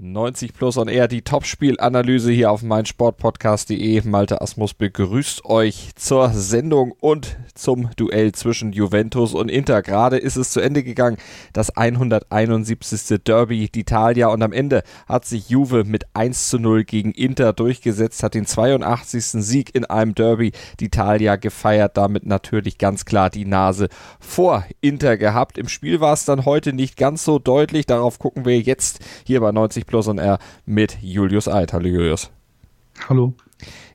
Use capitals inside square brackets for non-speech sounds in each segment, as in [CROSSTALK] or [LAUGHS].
90 Plus on Air, die Topspielanalyse hier auf meinsportpodcast.de. Malte Asmus begrüßt euch zur Sendung und zum Duell zwischen Juventus und Inter. Gerade ist es zu Ende gegangen, das 171. Derby d'Italia und am Ende hat sich Juve mit 1 zu 0 gegen Inter durchgesetzt, hat den 82. Sieg in einem Derby d'Italia gefeiert, damit natürlich ganz klar die Nase vor Inter gehabt. Im Spiel war es dann heute nicht ganz so deutlich, darauf gucken wir jetzt hier bei 90 Plus und R mit Julius Eid. Hallo Julius. Hallo.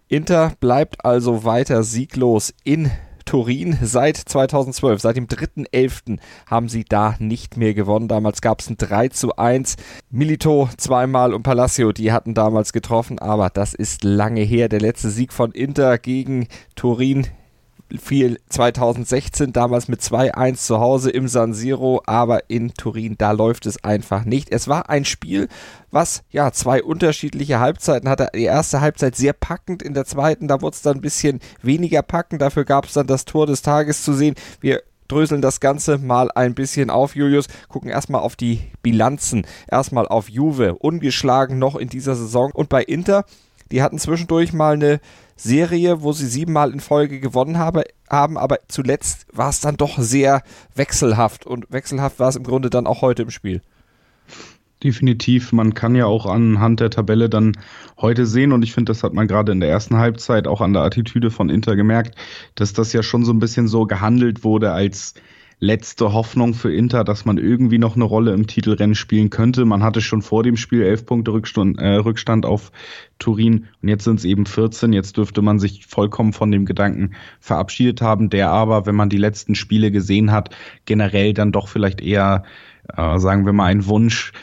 Inter bleibt also weiter sieglos in Turin seit 2012. Seit dem 3.11. haben sie da nicht mehr gewonnen. Damals gab es ein 3 zu 1. Milito zweimal und Palacio, die hatten damals getroffen, aber das ist lange her. Der letzte Sieg von Inter gegen Turin fiel 2016 damals mit 2-1 zu Hause im San Siro, aber in Turin, da läuft es einfach nicht. Es war ein Spiel, was ja zwei unterschiedliche Halbzeiten hatte. Die erste Halbzeit sehr packend, in der zweiten, da wurde es dann ein bisschen weniger packend. Dafür gab es dann das Tor des Tages zu sehen. Wir dröseln das Ganze mal ein bisschen auf, Julius. Gucken erstmal auf die Bilanzen. Erstmal auf Juve, ungeschlagen noch in dieser Saison. Und bei Inter, die hatten zwischendurch mal eine Serie, wo sie siebenmal in Folge gewonnen habe, haben, aber zuletzt war es dann doch sehr wechselhaft und wechselhaft war es im Grunde dann auch heute im Spiel. Definitiv, man kann ja auch anhand der Tabelle dann heute sehen und ich finde, das hat man gerade in der ersten Halbzeit auch an der Attitüde von Inter gemerkt, dass das ja schon so ein bisschen so gehandelt wurde als letzte Hoffnung für Inter, dass man irgendwie noch eine Rolle im Titelrennen spielen könnte. Man hatte schon vor dem Spiel elf Punkte Rückstand, äh, Rückstand auf Turin und jetzt sind es eben 14. Jetzt dürfte man sich vollkommen von dem Gedanken verabschiedet haben, der aber, wenn man die letzten Spiele gesehen hat, generell dann doch vielleicht eher, äh, sagen wir mal, ein Wunsch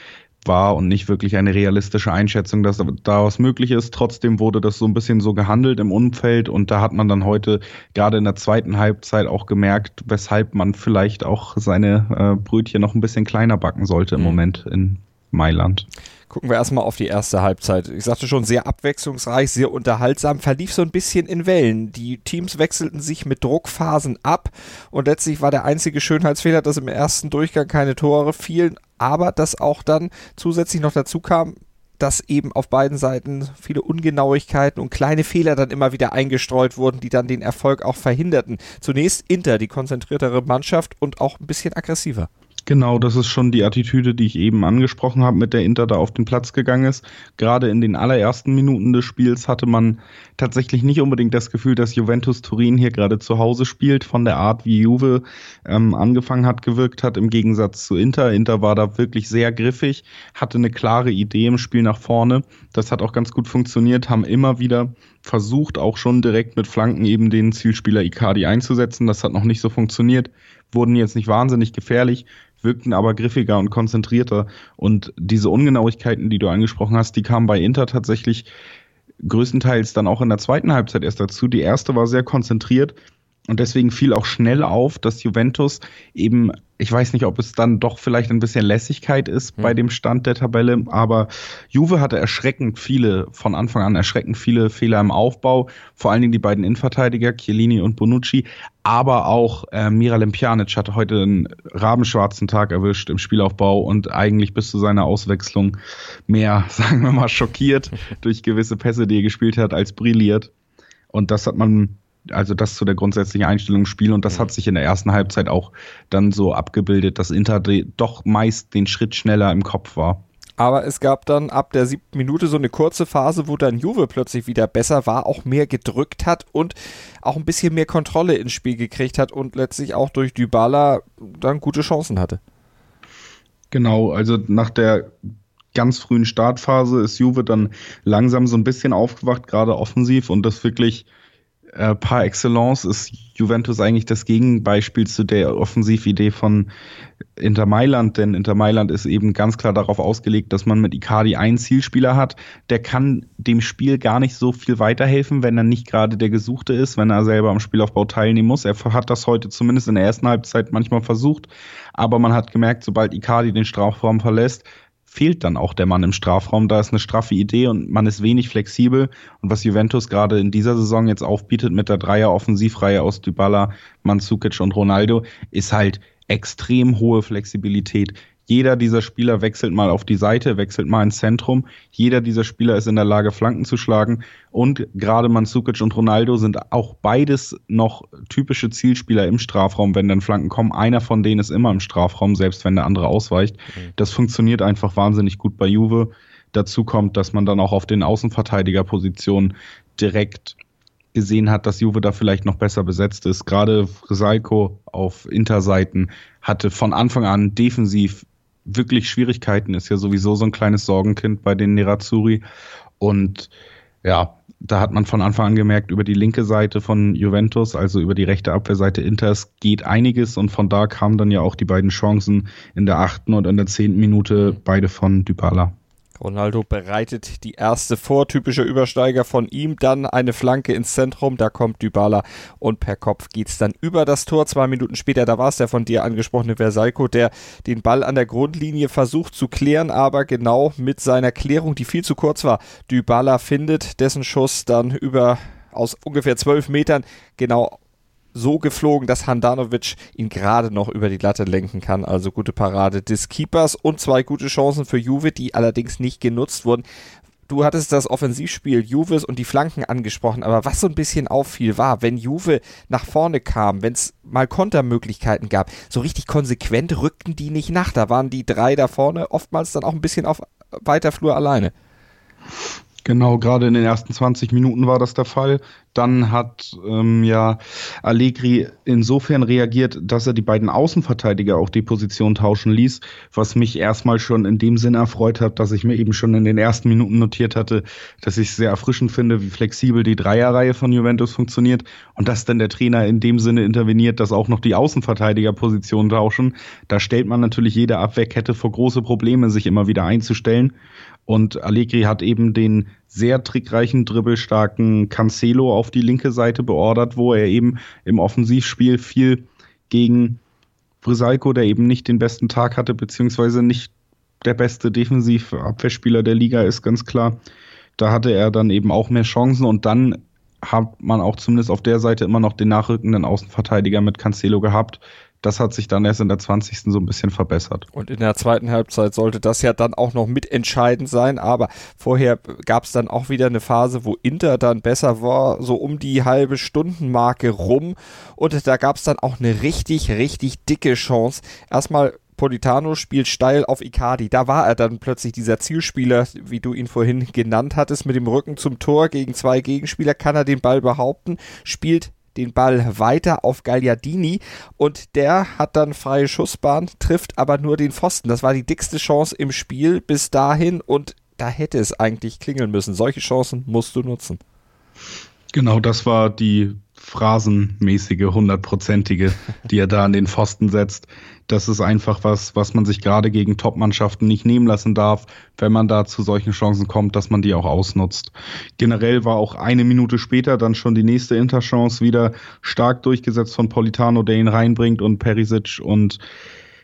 war und nicht wirklich eine realistische Einschätzung, dass daraus möglich ist. Trotzdem wurde das so ein bisschen so gehandelt im Umfeld und da hat man dann heute gerade in der zweiten Halbzeit auch gemerkt, weshalb man vielleicht auch seine äh, Brötchen noch ein bisschen kleiner backen sollte im mhm. Moment in Mailand. Gucken wir erstmal auf die erste Halbzeit. Ich sagte schon, sehr abwechslungsreich, sehr unterhaltsam, verlief so ein bisschen in Wellen. Die Teams wechselten sich mit Druckphasen ab und letztlich war der einzige Schönheitsfehler, dass im ersten Durchgang keine Tore fielen, aber dass auch dann zusätzlich noch dazu kam, dass eben auf beiden Seiten viele Ungenauigkeiten und kleine Fehler dann immer wieder eingestreut wurden, die dann den Erfolg auch verhinderten. Zunächst Inter, die konzentriertere Mannschaft und auch ein bisschen aggressiver. Genau, das ist schon die Attitüde, die ich eben angesprochen habe, mit der Inter da auf den Platz gegangen ist. Gerade in den allerersten Minuten des Spiels hatte man tatsächlich nicht unbedingt das Gefühl, dass Juventus Turin hier gerade zu Hause spielt, von der Art, wie Juve ähm, angefangen hat, gewirkt hat, im Gegensatz zu Inter. Inter war da wirklich sehr griffig, hatte eine klare Idee im Spiel nach vorne. Das hat auch ganz gut funktioniert, haben immer wieder versucht, auch schon direkt mit Flanken eben den Zielspieler Icardi einzusetzen. Das hat noch nicht so funktioniert, wurden jetzt nicht wahnsinnig gefährlich, wirkten aber griffiger und konzentrierter. Und diese Ungenauigkeiten, die du angesprochen hast, die kamen bei Inter tatsächlich größtenteils dann auch in der zweiten Halbzeit erst dazu. Die erste war sehr konzentriert und deswegen fiel auch schnell auf, dass Juventus eben ich weiß nicht, ob es dann doch vielleicht ein bisschen Lässigkeit ist mhm. bei dem Stand der Tabelle, aber Juve hatte erschreckend viele, von Anfang an erschreckend viele Fehler im Aufbau, vor allen Dingen die beiden Innenverteidiger, Chiellini und Bonucci, aber auch äh, Miralem Pjanic hatte heute einen rabenschwarzen Tag erwischt im Spielaufbau und eigentlich bis zu seiner Auswechslung mehr, [LAUGHS] sagen wir mal, schockiert [LAUGHS] durch gewisse Pässe, die er gespielt hat, als brilliert. Und das hat man also das zu der grundsätzlichen Einstellung im Spiel und das mhm. hat sich in der ersten Halbzeit auch dann so abgebildet, dass Inter doch meist den Schritt schneller im Kopf war. Aber es gab dann ab der siebten Minute so eine kurze Phase, wo dann Juve plötzlich wieder besser war, auch mehr gedrückt hat und auch ein bisschen mehr Kontrolle ins Spiel gekriegt hat und letztlich auch durch Dybala dann gute Chancen hatte. Genau, also nach der ganz frühen Startphase ist Juve dann langsam so ein bisschen aufgewacht, gerade offensiv und das wirklich äh, par excellence ist Juventus eigentlich das Gegenbeispiel zu der Offensividee von Inter Mailand, denn Inter Mailand ist eben ganz klar darauf ausgelegt, dass man mit Icardi einen Zielspieler hat, der kann dem Spiel gar nicht so viel weiterhelfen, wenn er nicht gerade der Gesuchte ist, wenn er selber am Spielaufbau teilnehmen muss. Er hat das heute zumindest in der ersten Halbzeit manchmal versucht, aber man hat gemerkt, sobald Icardi den Strafraum verlässt, fehlt dann auch der Mann im Strafraum. Da ist eine straffe Idee und man ist wenig flexibel. Und was Juventus gerade in dieser Saison jetzt aufbietet mit der Dreier-Offensivreihe aus Dybala, Mandzukic und Ronaldo, ist halt extrem hohe Flexibilität. Jeder dieser Spieler wechselt mal auf die Seite, wechselt mal ins Zentrum. Jeder dieser Spieler ist in der Lage, Flanken zu schlagen. Und gerade Mandzukic und Ronaldo sind auch beides noch typische Zielspieler im Strafraum, wenn dann Flanken kommen. Einer von denen ist immer im Strafraum, selbst wenn der andere ausweicht. Mhm. Das funktioniert einfach wahnsinnig gut bei Juve. Dazu kommt, dass man dann auch auf den Außenverteidigerpositionen direkt gesehen hat, dass Juve da vielleicht noch besser besetzt ist. Gerade Salko auf Interseiten hatte von Anfang an defensiv wirklich Schwierigkeiten, ist ja sowieso so ein kleines Sorgenkind bei den Nerazzurri. Und ja, da hat man von Anfang an gemerkt, über die linke Seite von Juventus, also über die rechte Abwehrseite Inters, geht einiges und von da kamen dann ja auch die beiden Chancen in der achten und in der zehnten Minute, beide von Dybala. Ronaldo bereitet die erste vor, typischer Übersteiger von ihm, dann eine Flanke ins Zentrum, da kommt Dybala und per Kopf geht's dann über das Tor. Zwei Minuten später, da war es der von dir angesprochene Versalco, der den Ball an der Grundlinie versucht zu klären, aber genau mit seiner Klärung, die viel zu kurz war, Dybala findet dessen Schuss dann über aus ungefähr zwölf Metern genau so geflogen, dass Handanovic ihn gerade noch über die Latte lenken kann. Also gute Parade des Keepers und zwei gute Chancen für Juve, die allerdings nicht genutzt wurden. Du hattest das Offensivspiel Juves und die Flanken angesprochen, aber was so ein bisschen auffiel war, wenn Juve nach vorne kam, wenn es mal Kontermöglichkeiten gab, so richtig konsequent rückten die nicht nach. Da waren die drei da vorne oftmals dann auch ein bisschen auf weiter Flur alleine. Genau, gerade in den ersten 20 Minuten war das der Fall. Dann hat ähm, ja Allegri insofern reagiert, dass er die beiden Außenverteidiger auch die Position tauschen ließ, was mich erstmal schon in dem Sinn erfreut hat, dass ich mir eben schon in den ersten Minuten notiert hatte, dass ich es sehr erfrischend finde, wie flexibel die Dreierreihe von Juventus funktioniert und dass dann der Trainer in dem Sinne interveniert, dass auch noch die Außenverteidigerpositionen tauschen. Da stellt man natürlich jede Abwehrkette vor große Probleme, sich immer wieder einzustellen. Und Allegri hat eben den sehr trickreichen, dribbelstarken Cancelo auf die linke Seite beordert, wo er eben im Offensivspiel viel gegen Brisalko, der eben nicht den besten Tag hatte, beziehungsweise nicht der beste Defensivabwehrspieler der Liga ist, ganz klar. Da hatte er dann eben auch mehr Chancen und dann hat man auch zumindest auf der Seite immer noch den nachrückenden Außenverteidiger mit Cancelo gehabt, das hat sich dann erst in der 20. so ein bisschen verbessert. Und in der zweiten Halbzeit sollte das ja dann auch noch mitentscheidend sein, aber vorher gab es dann auch wieder eine Phase, wo Inter dann besser war, so um die halbe Stundenmarke rum und da gab es dann auch eine richtig, richtig dicke Chance. Erstmal Politano spielt steil auf Icardi. Da war er dann plötzlich dieser Zielspieler, wie du ihn vorhin genannt hattest, mit dem Rücken zum Tor gegen zwei Gegenspieler. Kann er den Ball behaupten? Spielt den Ball weiter auf Gagliardini und der hat dann freie Schussbahn, trifft aber nur den Pfosten. Das war die dickste Chance im Spiel bis dahin und da hätte es eigentlich klingeln müssen. Solche Chancen musst du nutzen. Genau, das war die phrasenmäßige, hundertprozentige, die er da an den Pfosten setzt. Das ist einfach was, was man sich gerade gegen Top-Mannschaften nicht nehmen lassen darf, wenn man da zu solchen Chancen kommt, dass man die auch ausnutzt. Generell war auch eine Minute später dann schon die nächste Interchance wieder stark durchgesetzt von Politano, der ihn reinbringt und Perisic und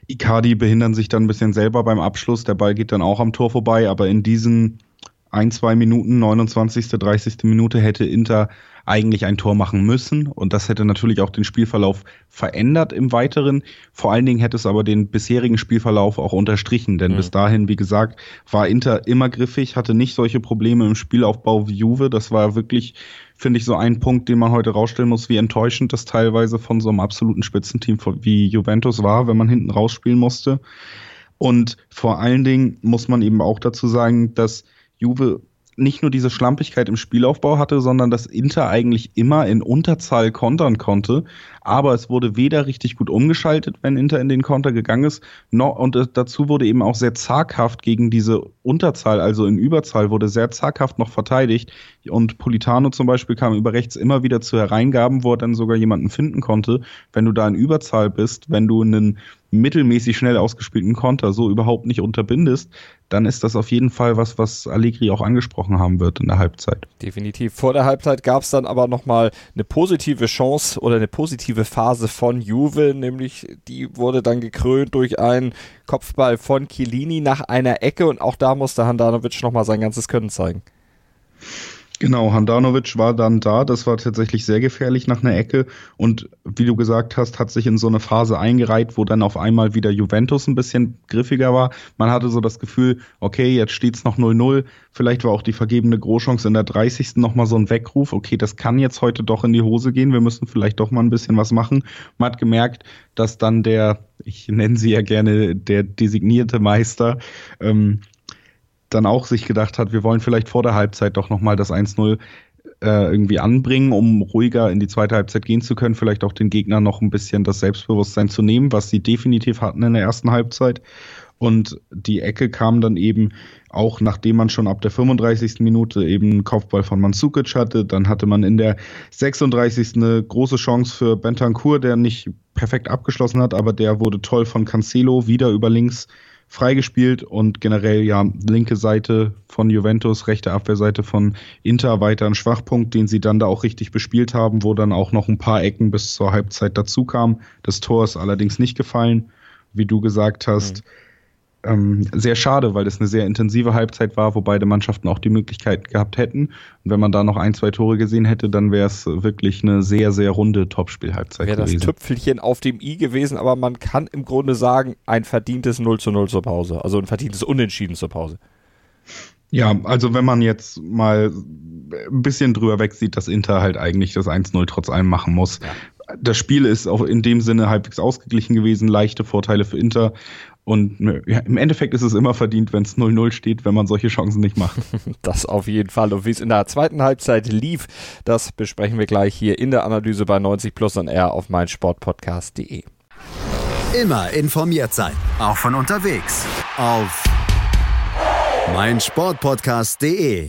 Icardi behindern sich dann ein bisschen selber beim Abschluss. Der Ball geht dann auch am Tor vorbei, aber in diesen ein, zwei Minuten, 29., 30. Minute hätte Inter eigentlich ein Tor machen müssen und das hätte natürlich auch den Spielverlauf verändert im Weiteren. Vor allen Dingen hätte es aber den bisherigen Spielverlauf auch unterstrichen, denn mhm. bis dahin, wie gesagt, war Inter immer griffig, hatte nicht solche Probleme im Spielaufbau wie Juve. Das war wirklich, finde ich, so ein Punkt, den man heute rausstellen muss, wie enttäuschend das teilweise von so einem absoluten Spitzenteam wie Juventus war, wenn man hinten rausspielen musste. Und vor allen Dingen muss man eben auch dazu sagen, dass Juve nicht nur diese Schlampigkeit im Spielaufbau hatte, sondern dass Inter eigentlich immer in Unterzahl kontern konnte. Aber es wurde weder richtig gut umgeschaltet, wenn Inter in den Konter gegangen ist, noch, und dazu wurde eben auch sehr zaghaft gegen diese Unterzahl, also in Überzahl, wurde sehr zaghaft noch verteidigt. Und Politano zum Beispiel kam über rechts immer wieder zu Hereingaben, wo er dann sogar jemanden finden konnte. Wenn du da in Überzahl bist, wenn du einen mittelmäßig schnell ausgespielten Konter so überhaupt nicht unterbindest, dann ist das auf jeden Fall was, was Allegri auch angesprochen haben wird in der Halbzeit. Definitiv. Vor der Halbzeit gab es dann aber nochmal eine positive Chance oder eine positive Phase von Juve, nämlich die wurde dann gekrönt durch einen Kopfball von Chiellini nach einer Ecke und auch da musste Handanovic nochmal sein ganzes Können zeigen. Genau, Handanovic war dann da. Das war tatsächlich sehr gefährlich nach einer Ecke. Und wie du gesagt hast, hat sich in so eine Phase eingereiht, wo dann auf einmal wieder Juventus ein bisschen griffiger war. Man hatte so das Gefühl, okay, jetzt steht's noch 0-0. Vielleicht war auch die vergebene Großchance in der 30. nochmal so ein Weckruf. Okay, das kann jetzt heute doch in die Hose gehen. Wir müssen vielleicht doch mal ein bisschen was machen. Man hat gemerkt, dass dann der, ich nenne sie ja gerne der designierte Meister, ähm, dann auch sich gedacht hat, wir wollen vielleicht vor der Halbzeit doch nochmal das 1-0 äh, irgendwie anbringen, um ruhiger in die zweite Halbzeit gehen zu können, vielleicht auch den Gegnern noch ein bisschen das Selbstbewusstsein zu nehmen, was sie definitiv hatten in der ersten Halbzeit. Und die Ecke kam dann eben auch, nachdem man schon ab der 35. Minute eben einen Kopfball von Mandzukic hatte. Dann hatte man in der 36. eine große Chance für Bentancur, der nicht perfekt abgeschlossen hat, aber der wurde toll von Cancelo wieder über links freigespielt und generell ja linke Seite von Juventus, rechte Abwehrseite von Inter weiter ein Schwachpunkt, den sie dann da auch richtig bespielt haben, wo dann auch noch ein paar Ecken bis zur Halbzeit dazu kamen. Das Tor ist allerdings nicht gefallen, wie du gesagt hast. Mhm ähm, sehr schade, weil das eine sehr intensive Halbzeit war, wo beide Mannschaften auch die Möglichkeit gehabt hätten. Und wenn man da noch ein, zwei Tore gesehen hätte, dann wäre es wirklich eine sehr, sehr runde Topspielhalbzeit gewesen. Wäre das Tüpfelchen auf dem i gewesen, aber man kann im Grunde sagen, ein verdientes 0 zu 0 zur Pause. Also ein verdientes Unentschieden zur Pause. Ja, also wenn man jetzt mal ein bisschen drüber wegsieht, dass Inter halt eigentlich das 1-0 trotz allem machen muss. Ja. Das Spiel ist auch in dem Sinne halbwegs ausgeglichen gewesen, leichte Vorteile für Inter. Und ja, im Endeffekt ist es immer verdient, wenn es 0-0 steht, wenn man solche Chancen nicht macht. [LAUGHS] Das auf jeden Fall. Und wie es in der zweiten Halbzeit lief, das besprechen wir gleich hier in der Analyse bei 90 Plus und R auf meinsportpodcast.de. Immer informiert sein, auch von unterwegs. Auf meinsportpodcast.de.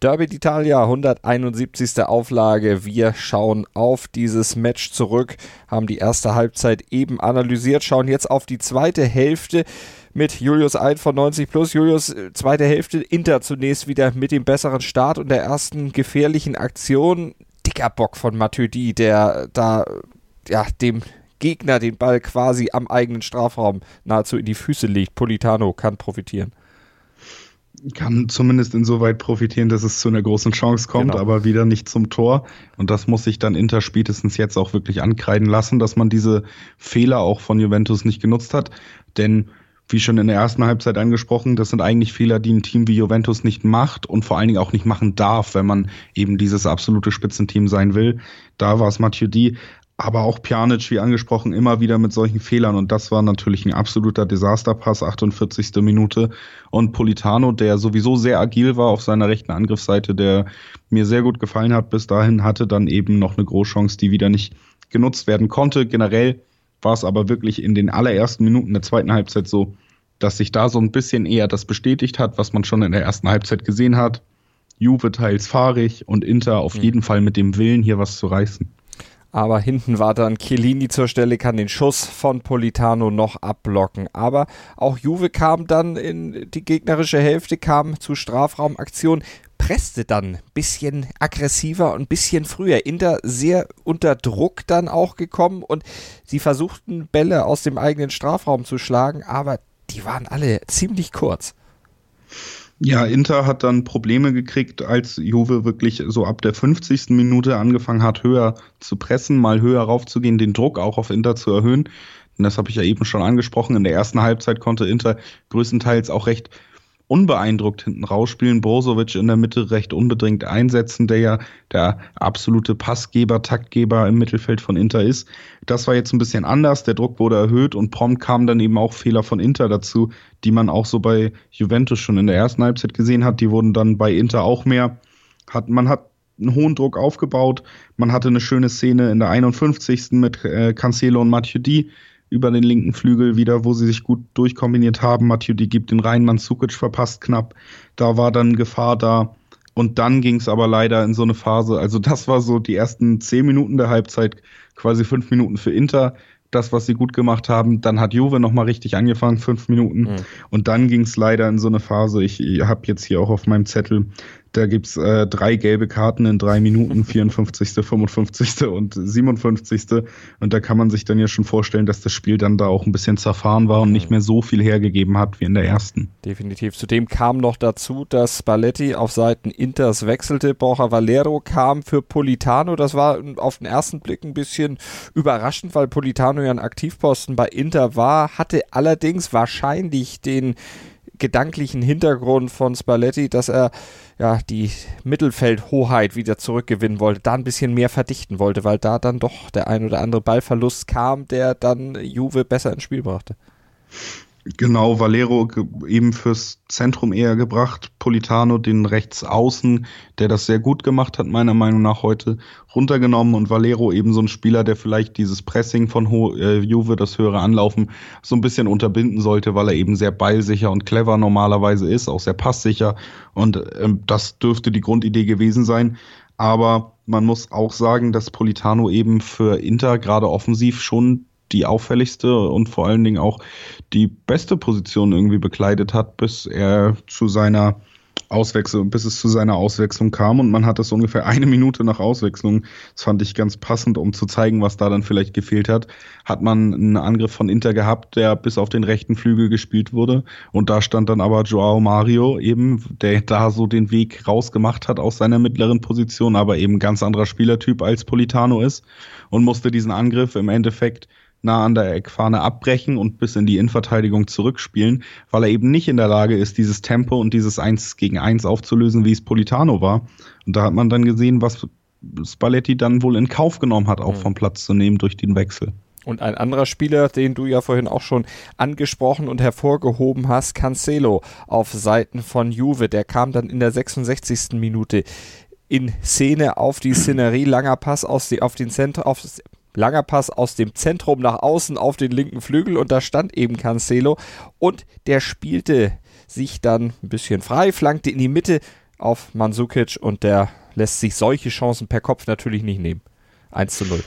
Derby d'Italia, 171. Auflage. Wir schauen auf dieses Match zurück, haben die erste Halbzeit eben analysiert, schauen jetzt auf die zweite Hälfte mit Julius Eid von 90 Plus. Julius, zweite Hälfte, Inter zunächst wieder mit dem besseren Start und der ersten gefährlichen Aktion. Dicker Bock von Matuidi, der da ja, dem Gegner den Ball quasi am eigenen Strafraum nahezu in die Füße legt. Politano kann profitieren kann zumindest insoweit profitieren, dass es zu einer großen Chance kommt, genau. aber wieder nicht zum Tor. Und das muss sich dann Inter spätestens jetzt auch wirklich ankreiden lassen, dass man diese Fehler auch von Juventus nicht genutzt hat. Denn wie schon in der ersten Halbzeit angesprochen, das sind eigentlich Fehler, die ein Team wie Juventus nicht macht und vor allen Dingen auch nicht machen darf, wenn man eben dieses absolute Spitzenteam sein will. Da war es Mathieu Di, aber auch Pjanic, wie angesprochen, immer wieder mit solchen Fehlern. Und das war natürlich ein absoluter Desasterpass, 48. Minute. Und Politano, der sowieso sehr agil war auf seiner rechten Angriffsseite, der mir sehr gut gefallen hat bis dahin, hatte dann eben noch eine Großchance, die wieder nicht genutzt werden konnte. Generell war es aber wirklich in den allerersten Minuten der zweiten Halbzeit so, dass sich da so ein bisschen eher das bestätigt hat, was man schon in der ersten Halbzeit gesehen hat. Juve teils fahrig und Inter auf mhm. jeden Fall mit dem Willen, hier was zu reißen. Aber hinten war dann Chiellini zur Stelle, kann den Schuss von Politano noch abblocken. Aber auch Juve kam dann in die gegnerische Hälfte, kam zu Strafraumaktion, presste dann ein bisschen aggressiver und ein bisschen früher. Inter sehr unter Druck dann auch gekommen und sie versuchten Bälle aus dem eigenen Strafraum zu schlagen, aber die waren alle ziemlich kurz. Ja, Inter hat dann Probleme gekriegt, als Juve wirklich so ab der 50. Minute angefangen hat, höher zu pressen, mal höher raufzugehen, den Druck auch auf Inter zu erhöhen. Und das habe ich ja eben schon angesprochen. In der ersten Halbzeit konnte Inter größtenteils auch recht unbeeindruckt hinten rausspielen, Brozovic in der Mitte recht unbedingt einsetzen, der ja der absolute Passgeber, Taktgeber im Mittelfeld von Inter ist. Das war jetzt ein bisschen anders, der Druck wurde erhöht und prompt kamen dann eben auch Fehler von Inter dazu, die man auch so bei Juventus schon in der ersten Halbzeit gesehen hat, die wurden dann bei Inter auch mehr. Hat, man hat einen hohen Druck aufgebaut, man hatte eine schöne Szene in der 51. mit äh, Cancelo und Mathieu Di, über den linken Flügel wieder, wo sie sich gut durchkombiniert haben. Mathieu, die gibt den rein, Mandzukic verpasst knapp. Da war dann Gefahr da. Und dann ging es aber leider in so eine Phase. Also das war so die ersten zehn Minuten der Halbzeit, quasi fünf Minuten für Inter. Das, was sie gut gemacht haben. Dann hat Juve nochmal richtig angefangen, fünf Minuten. Mhm. Und dann ging es leider in so eine Phase. Ich, ich habe jetzt hier auch auf meinem Zettel da gibt's äh, drei gelbe Karten in drei Minuten, [LAUGHS] 54., 55. und 57. Und da kann man sich dann ja schon vorstellen, dass das Spiel dann da auch ein bisschen zerfahren war und nicht mehr so viel hergegeben hat wie in der ersten. Definitiv. Zudem kam noch dazu, dass Spalletti auf Seiten Inters wechselte. Borja Valero kam für Politano. Das war auf den ersten Blick ein bisschen überraschend, weil Politano ja ein Aktivposten bei Inter war, hatte allerdings wahrscheinlich den gedanklichen Hintergrund von Spalletti, dass er ja die Mittelfeldhoheit wieder zurückgewinnen wollte, da ein bisschen mehr verdichten wollte, weil da dann doch der ein oder andere Ballverlust kam, der dann Juve besser ins Spiel brachte. Genau, Valero eben fürs Zentrum eher gebracht, Politano den Rechtsaußen, der das sehr gut gemacht hat, meiner Meinung nach heute runtergenommen und Valero eben so ein Spieler, der vielleicht dieses Pressing von Ho äh, Juve, das höhere Anlaufen, so ein bisschen unterbinden sollte, weil er eben sehr ballsicher und clever normalerweise ist, auch sehr passsicher und ähm, das dürfte die Grundidee gewesen sein. Aber man muss auch sagen, dass Politano eben für Inter gerade offensiv schon die auffälligste und vor allen Dingen auch die beste Position irgendwie bekleidet hat, bis er zu seiner Auswechslung, bis es zu seiner Auswechslung kam. Und man hat das ungefähr eine Minute nach Auswechslung, das fand ich ganz passend, um zu zeigen, was da dann vielleicht gefehlt hat, hat man einen Angriff von Inter gehabt, der bis auf den rechten Flügel gespielt wurde. Und da stand dann aber Joao Mario eben, der da so den Weg rausgemacht hat aus seiner mittleren Position, aber eben ganz anderer Spielertyp als Politano ist und musste diesen Angriff im Endeffekt nah an der Eckfahne abbrechen und bis in die Innenverteidigung zurückspielen, weil er eben nicht in der Lage ist, dieses Tempo und dieses 1 gegen 1 aufzulösen, wie es Politano war. Und da hat man dann gesehen, was Spalletti dann wohl in Kauf genommen hat, auch mhm. vom Platz zu nehmen durch den Wechsel. Und ein anderer Spieler, den du ja vorhin auch schon angesprochen und hervorgehoben hast, Cancelo auf Seiten von Juve, der kam dann in der 66. Minute in Szene auf die Szenerie, langer Pass aus die, auf den Zentrum, auf, Langer Pass aus dem Zentrum nach außen auf den linken Flügel und da stand eben Cancelo und der spielte sich dann ein bisschen frei, flankte in die Mitte auf Mansukic und der lässt sich solche Chancen per Kopf natürlich nicht nehmen. 1 zu 0.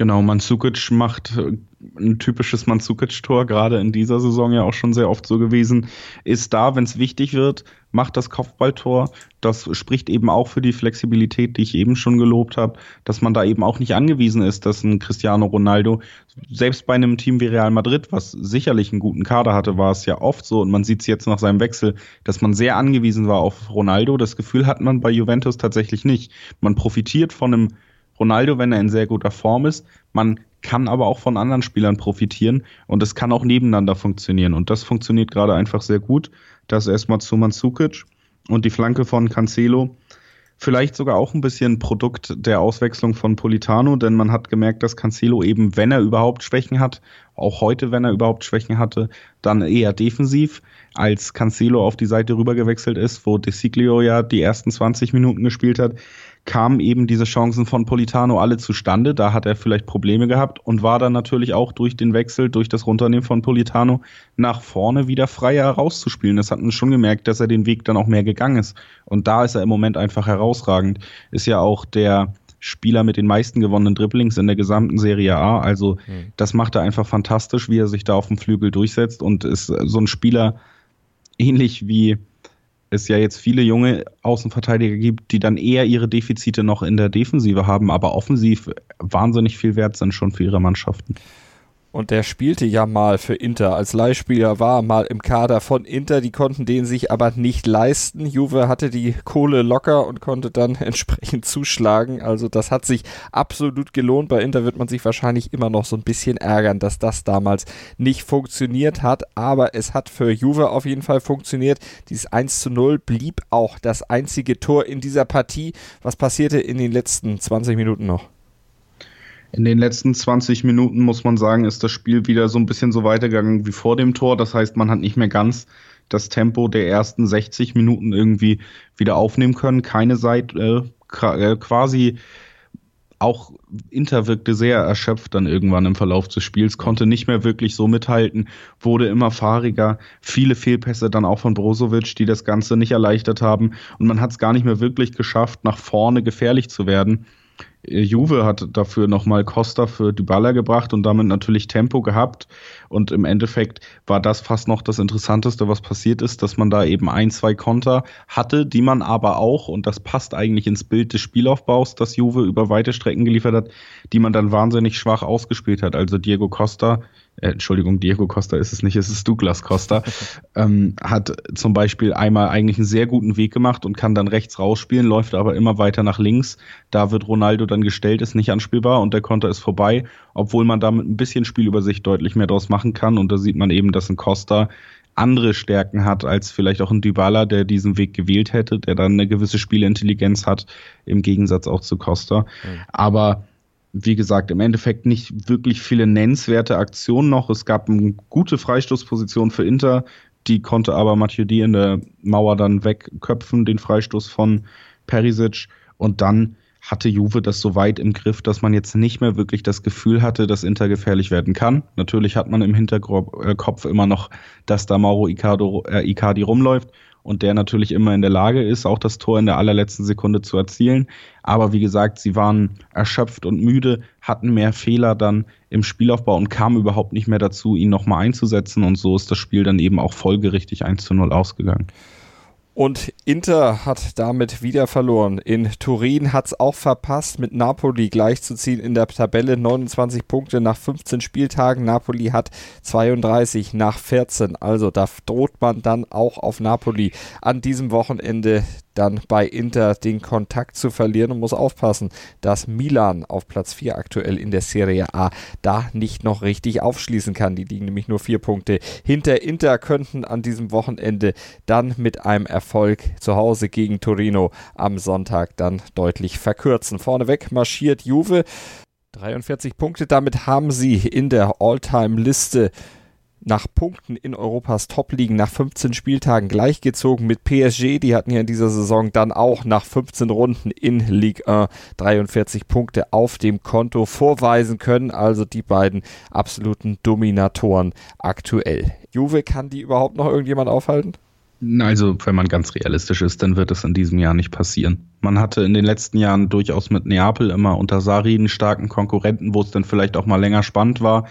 Genau, Mansukic macht äh, ein typisches Mansukic-Tor, gerade in dieser Saison ja auch schon sehr oft so gewesen. Ist da, wenn es wichtig wird, macht das Kopfballtor. Das spricht eben auch für die Flexibilität, die ich eben schon gelobt habe, dass man da eben auch nicht angewiesen ist, dass ein Cristiano Ronaldo, selbst bei einem Team wie Real Madrid, was sicherlich einen guten Kader hatte, war es ja oft so und man sieht es jetzt nach seinem Wechsel, dass man sehr angewiesen war auf Ronaldo. Das Gefühl hat man bei Juventus tatsächlich nicht. Man profitiert von einem Ronaldo, wenn er in sehr guter Form ist. Man kann aber auch von anderen Spielern profitieren und es kann auch nebeneinander funktionieren. Und das funktioniert gerade einfach sehr gut. Das erstmal zu Manzukic und die Flanke von Cancelo. Vielleicht sogar auch ein bisschen Produkt der Auswechslung von Politano, denn man hat gemerkt, dass Cancelo eben, wenn er überhaupt Schwächen hat, auch heute, wenn er überhaupt Schwächen hatte, dann eher defensiv, als Cancelo auf die Seite rübergewechselt ist, wo De Siglio ja die ersten 20 Minuten gespielt hat, kamen eben diese Chancen von Politano alle zustande. Da hat er vielleicht Probleme gehabt und war dann natürlich auch durch den Wechsel, durch das Runternehmen von Politano nach vorne wieder freier rauszuspielen. Das hat man schon gemerkt, dass er den Weg dann auch mehr gegangen ist. Und da ist er im Moment einfach herausragend. Ist ja auch der Spieler mit den meisten gewonnenen Dribblings in der gesamten Serie A. Also mhm. das macht er einfach fantastisch, wie er sich da auf dem Flügel durchsetzt und ist so ein Spieler ähnlich wie es ja jetzt viele junge Außenverteidiger gibt, die dann eher ihre Defizite noch in der Defensive haben, aber offensiv wahnsinnig viel wert sind schon für ihre Mannschaften. Und der spielte ja mal für Inter als Leihspieler, war mal im Kader von Inter, die konnten den sich aber nicht leisten. Juve hatte die Kohle locker und konnte dann [LAUGHS] entsprechend zuschlagen. Also das hat sich absolut gelohnt. Bei Inter wird man sich wahrscheinlich immer noch so ein bisschen ärgern, dass das damals nicht funktioniert hat. Aber es hat für Juve auf jeden Fall funktioniert. Dieses 1 zu 0 blieb auch das einzige Tor in dieser Partie. Was passierte in den letzten 20 Minuten noch? In den letzten 20 Minuten muss man sagen, ist das Spiel wieder so ein bisschen so weitergegangen wie vor dem Tor. Das heißt, man hat nicht mehr ganz das Tempo der ersten 60 Minuten irgendwie wieder aufnehmen können. Keine Seite, äh, quasi auch Inter wirkte sehr erschöpft dann irgendwann im Verlauf des Spiels, konnte nicht mehr wirklich so mithalten, wurde immer fahriger, viele Fehlpässe dann auch von Brozovic, die das Ganze nicht erleichtert haben und man hat es gar nicht mehr wirklich geschafft, nach vorne gefährlich zu werden. Juve hat dafür nochmal Costa für Dybala gebracht und damit natürlich Tempo gehabt. Und im Endeffekt war das fast noch das Interessanteste, was passiert ist, dass man da eben ein, zwei Konter hatte, die man aber auch, und das passt eigentlich ins Bild des Spielaufbaus, das Juve über weite Strecken geliefert hat, die man dann wahnsinnig schwach ausgespielt hat. Also Diego Costa äh, Entschuldigung, Diego Costa ist es nicht, es ist Douglas Costa, ähm, hat zum Beispiel einmal eigentlich einen sehr guten Weg gemacht und kann dann rechts rausspielen, läuft aber immer weiter nach links. Da wird Ronaldo dann gestellt, ist nicht anspielbar und der Konter ist vorbei, obwohl man damit ein bisschen Spielübersicht deutlich mehr draus machen kann. Und da sieht man eben, dass ein Costa andere Stärken hat als vielleicht auch ein Dybala, der diesen Weg gewählt hätte, der dann eine gewisse Spielintelligenz hat, im Gegensatz auch zu Costa. Mhm. Aber wie gesagt, im Endeffekt nicht wirklich viele nennenswerte Aktionen noch. Es gab eine gute Freistoßposition für Inter, die konnte aber Mathieu D in der Mauer dann wegköpfen, den Freistoß von Perisic. Und dann hatte Juve das so weit im Griff, dass man jetzt nicht mehr wirklich das Gefühl hatte, dass Inter gefährlich werden kann. Natürlich hat man im Hinterkopf immer noch, dass da Mauro Icardo, äh, Icardi rumläuft und der natürlich immer in der Lage ist, auch das Tor in der allerletzten Sekunde zu erzielen. Aber wie gesagt, sie waren erschöpft und müde, hatten mehr Fehler dann im Spielaufbau und kamen überhaupt nicht mehr dazu, ihn nochmal einzusetzen. Und so ist das Spiel dann eben auch folgerichtig 1 zu 0 ausgegangen. Und Inter hat damit wieder verloren. In Turin hat es auch verpasst, mit Napoli gleichzuziehen in der Tabelle. 29 Punkte nach 15 Spieltagen. Napoli hat 32 nach 14. Also da droht man dann auch auf Napoli an diesem Wochenende dann bei Inter den Kontakt zu verlieren und muss aufpassen, dass Milan auf Platz 4 aktuell in der Serie A da nicht noch richtig aufschließen kann. Die liegen nämlich nur vier Punkte hinter Inter, könnten an diesem Wochenende dann mit einem Erfolg zu Hause gegen Torino am Sonntag dann deutlich verkürzen. Vorneweg marschiert Juve. 43 Punkte, damit haben sie in der All-Time-Liste nach Punkten in Europas Top-Ligen nach 15 Spieltagen gleichgezogen mit PSG. Die hatten ja in dieser Saison dann auch nach 15 Runden in Ligue 1 43 Punkte auf dem Konto vorweisen können. Also die beiden absoluten Dominatoren aktuell. Juve, kann die überhaupt noch irgendjemand aufhalten? Also, wenn man ganz realistisch ist, dann wird es in diesem Jahr nicht passieren. Man hatte in den letzten Jahren durchaus mit Neapel immer unter Sari einen starken Konkurrenten, wo es dann vielleicht auch mal länger spannend war.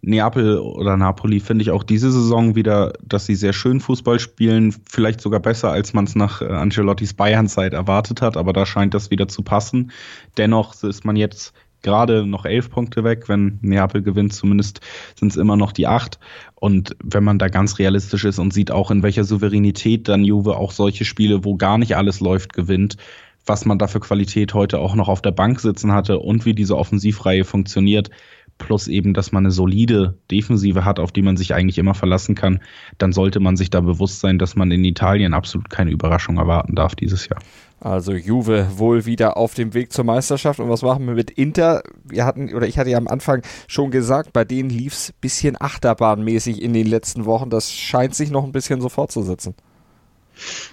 Neapel oder Napoli finde ich auch diese Saison wieder, dass sie sehr schön Fußball spielen, vielleicht sogar besser, als man es nach äh, Ancelottis Bayernzeit erwartet hat, aber da scheint das wieder zu passen. Dennoch ist man jetzt gerade noch elf Punkte weg. Wenn Neapel gewinnt, zumindest sind es immer noch die acht. Und wenn man da ganz realistisch ist und sieht auch, in welcher Souveränität dann Juve auch solche Spiele, wo gar nicht alles läuft, gewinnt, was man da für Qualität heute auch noch auf der Bank sitzen hatte und wie diese Offensivreihe funktioniert, plus eben, dass man eine solide Defensive hat, auf die man sich eigentlich immer verlassen kann, dann sollte man sich da bewusst sein, dass man in Italien absolut keine Überraschung erwarten darf dieses Jahr. Also Juve wohl wieder auf dem Weg zur Meisterschaft. Und was machen wir mit Inter? Wir hatten, oder ich hatte ja am Anfang schon gesagt, bei denen lief es ein bisschen achterbahnmäßig in den letzten Wochen. Das scheint sich noch ein bisschen so fortzusetzen.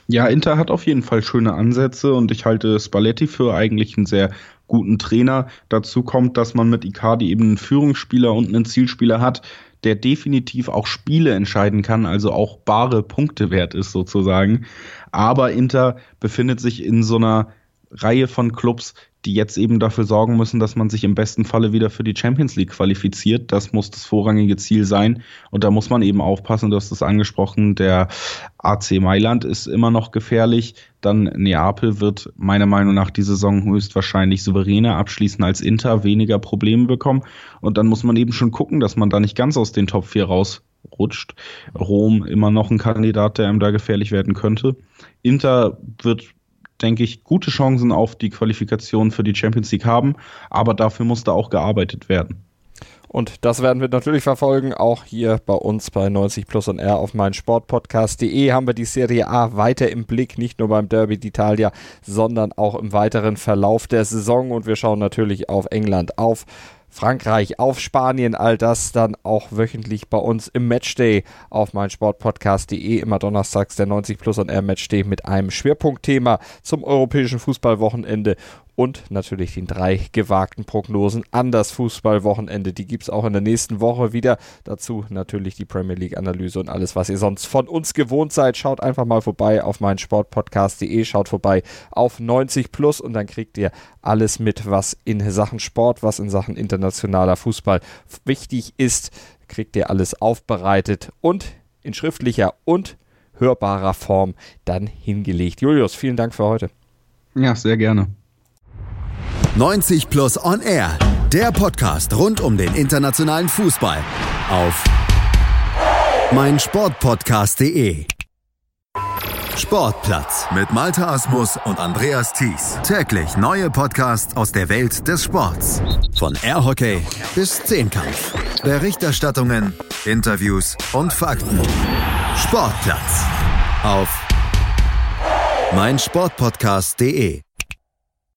Ja, Inter hat auf jeden Fall schöne Ansätze und ich halte Spalletti für eigentlich einen sehr guten Trainer. Dazu kommt, dass man mit Icardi eben einen Führungsspieler und einen Zielspieler hat, der definitiv auch Spiele entscheiden kann, also auch bare Punkte wert ist sozusagen. Aber Inter befindet sich in so einer Reihe von Clubs, die jetzt eben dafür sorgen müssen, dass man sich im besten Falle wieder für die Champions League qualifiziert. Das muss das vorrangige Ziel sein. Und da muss man eben aufpassen, du hast es angesprochen, der AC Mailand ist immer noch gefährlich. Dann Neapel wird meiner Meinung nach die Saison höchstwahrscheinlich souveräner abschließen als Inter, weniger Probleme bekommen. Und dann muss man eben schon gucken, dass man da nicht ganz aus den Top 4 rausrutscht. Rom immer noch ein Kandidat, der einem da gefährlich werden könnte. Inter wird denke ich, gute Chancen auf die Qualifikation für die Champions League haben, aber dafür muss da auch gearbeitet werden. Und das werden wir natürlich verfolgen, auch hier bei uns bei 90 Plus und R auf meinsportpodcast.de haben wir die Serie A weiter im Blick, nicht nur beim Derby d'Italia, sondern auch im weiteren Verlauf der Saison und wir schauen natürlich auf England, auf Frankreich, auf Spanien, all das dann auch wöchentlich bei uns im Matchday auf meinsportpodcast.de, immer donnerstags der 90 Plus und R Matchday mit einem Schwerpunktthema zum europäischen Fußballwochenende und natürlich den drei gewagten Prognosen an das Fußballwochenende. Die gibt es auch in der nächsten Woche wieder. Dazu natürlich die Premier League-Analyse und alles, was ihr sonst von uns gewohnt seid. Schaut einfach mal vorbei auf meinen Sportpodcast.de, schaut vorbei auf 90 Plus und dann kriegt ihr alles mit, was in Sachen Sport, was in Sachen internationaler Fußball wichtig ist. Kriegt ihr alles aufbereitet und in schriftlicher und hörbarer Form dann hingelegt. Julius, vielen Dank für heute. Ja, sehr gerne. 90 Plus On Air, der Podcast rund um den internationalen Fußball auf meinsportpodcast.de. Sportplatz mit Malta Asmus und Andreas Thies. Täglich neue Podcasts aus der Welt des Sports. Von Airhockey bis Zehnkampf. Berichterstattungen, Interviews und Fakten. Sportplatz auf meinsportpodcast.de.